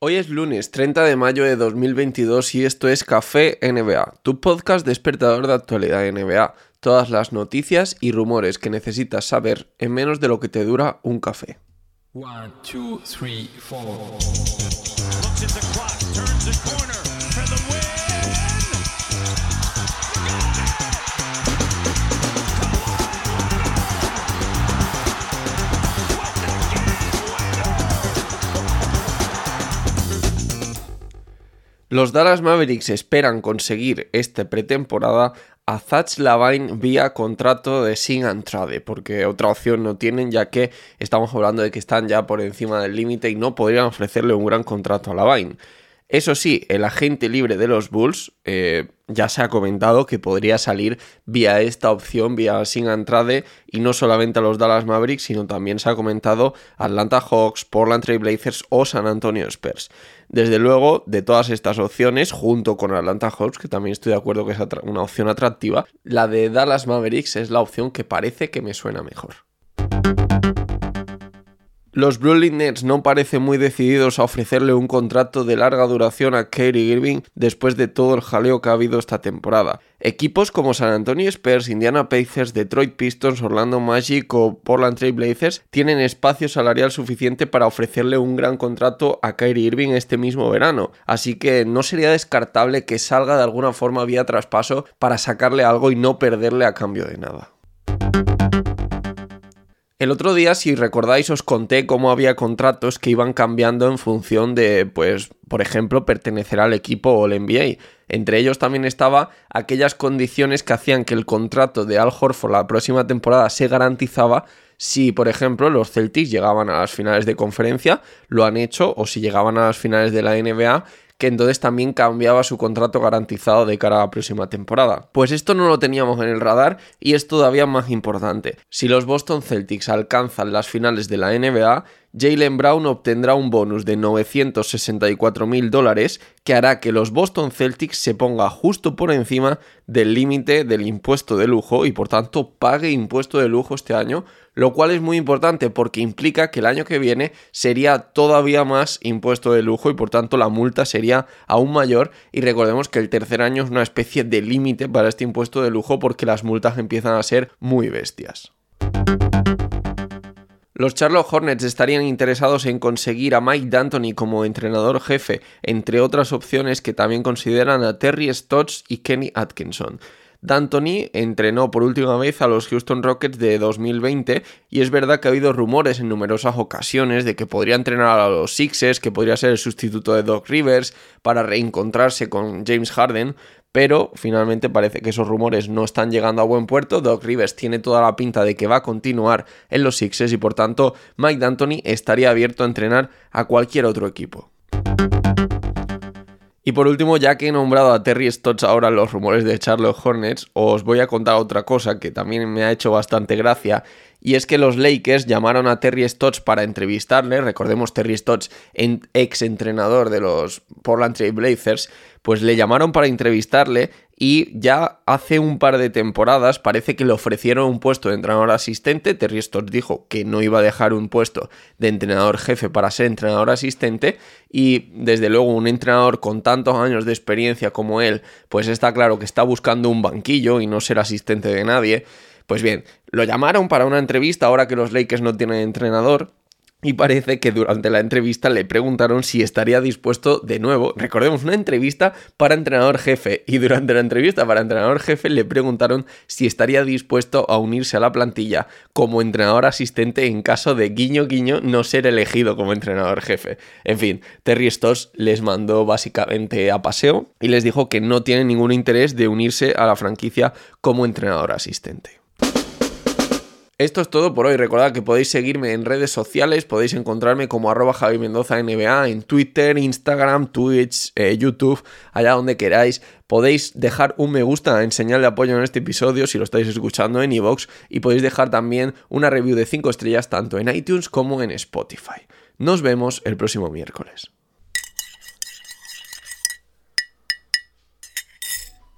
Hoy es lunes 30 de mayo de 2022 y esto es Café NBA, tu podcast despertador de actualidad NBA. Todas las noticias y rumores que necesitas saber en menos de lo que te dura un café. Los Dallas Mavericks esperan conseguir esta pretemporada a Zach Lavine vía contrato de Sin and Trade, porque otra opción no tienen, ya que estamos hablando de que están ya por encima del límite y no podrían ofrecerle un gran contrato a Lavine. Eso sí, el agente libre de los Bulls eh, ya se ha comentado que podría salir vía esta opción, vía sin entrade, y no solamente a los Dallas Mavericks, sino también se ha comentado Atlanta Hawks, Portland Trail Blazers o San Antonio Spurs. Desde luego, de todas estas opciones, junto con Atlanta Hawks, que también estoy de acuerdo que es una opción atractiva, la de Dallas Mavericks es la opción que parece que me suena mejor. Los Brooklyn Nets no parecen muy decididos a ofrecerle un contrato de larga duración a Kyrie Irving después de todo el jaleo que ha habido esta temporada. Equipos como San Antonio Spurs, Indiana Pacers, Detroit Pistons, Orlando Magic o Portland Trail Blazers tienen espacio salarial suficiente para ofrecerle un gran contrato a Kyrie Irving este mismo verano, así que no sería descartable que salga de alguna forma vía traspaso para sacarle algo y no perderle a cambio de nada. El otro día, si recordáis, os conté cómo había contratos que iban cambiando en función de, pues, por ejemplo, pertenecer al equipo o el NBA. Entre ellos también estaba aquellas condiciones que hacían que el contrato de Al Horford la próxima temporada se garantizaba si, por ejemplo, los Celtics llegaban a las finales de conferencia, lo han hecho, o si llegaban a las finales de la NBA que entonces también cambiaba su contrato garantizado de cara a la próxima temporada. Pues esto no lo teníamos en el radar y es todavía más importante. Si los Boston Celtics alcanzan las finales de la NBA, Jalen Brown obtendrá un bonus de 964 mil dólares que hará que los Boston Celtics se ponga justo por encima del límite del impuesto de lujo y por tanto pague impuesto de lujo este año, lo cual es muy importante porque implica que el año que viene sería todavía más impuesto de lujo y por tanto la multa sería aún mayor y recordemos que el tercer año es una especie de límite para este impuesto de lujo porque las multas empiezan a ser muy bestias. Los Charlotte Hornets estarían interesados en conseguir a Mike D'Antoni como entrenador jefe, entre otras opciones que también consideran a Terry Stotts y Kenny Atkinson. D'Antoni entrenó por última vez a los Houston Rockets de 2020 y es verdad que ha habido rumores en numerosas ocasiones de que podría entrenar a los Sixers, que podría ser el sustituto de Doc Rivers para reencontrarse con James Harden, pero finalmente parece que esos rumores no están llegando a buen puerto. Doc Rivers tiene toda la pinta de que va a continuar en los Sixers y por tanto Mike D'Antoni estaría abierto a entrenar a cualquier otro equipo. Y por último, ya que he nombrado a Terry Stotts ahora los rumores de Charlotte Hornets, os voy a contar otra cosa que también me ha hecho bastante gracia y es que los Lakers llamaron a Terry Stotts para entrevistarle, recordemos Terry Stotts, ex entrenador de los Portland Trail Blazers, pues le llamaron para entrevistarle y ya hace un par de temporadas parece que le ofrecieron un puesto de entrenador asistente, Terry Stotts dijo que no iba a dejar un puesto de entrenador jefe para ser entrenador asistente y desde luego un entrenador con tantos años de experiencia como él, pues está claro que está buscando un banquillo y no ser asistente de nadie. Pues bien, lo llamaron para una entrevista ahora que los Lakers no tienen entrenador y parece que durante la entrevista le preguntaron si estaría dispuesto de nuevo, recordemos una entrevista para entrenador jefe, y durante la entrevista para entrenador jefe le preguntaron si estaría dispuesto a unirse a la plantilla como entrenador asistente en caso de guiño guiño no ser elegido como entrenador jefe. En fin, Terry Stoss les mandó básicamente a paseo y les dijo que no tiene ningún interés de unirse a la franquicia como entrenador asistente. Esto es todo por hoy. Recordad que podéis seguirme en redes sociales, podéis encontrarme como arroba Javi Mendoza NBA en Twitter, Instagram, Twitch, eh, YouTube, allá donde queráis. Podéis dejar un me gusta en señal de apoyo en este episodio si lo estáis escuchando en iVoox y podéis dejar también una review de 5 estrellas tanto en iTunes como en Spotify. Nos vemos el próximo miércoles.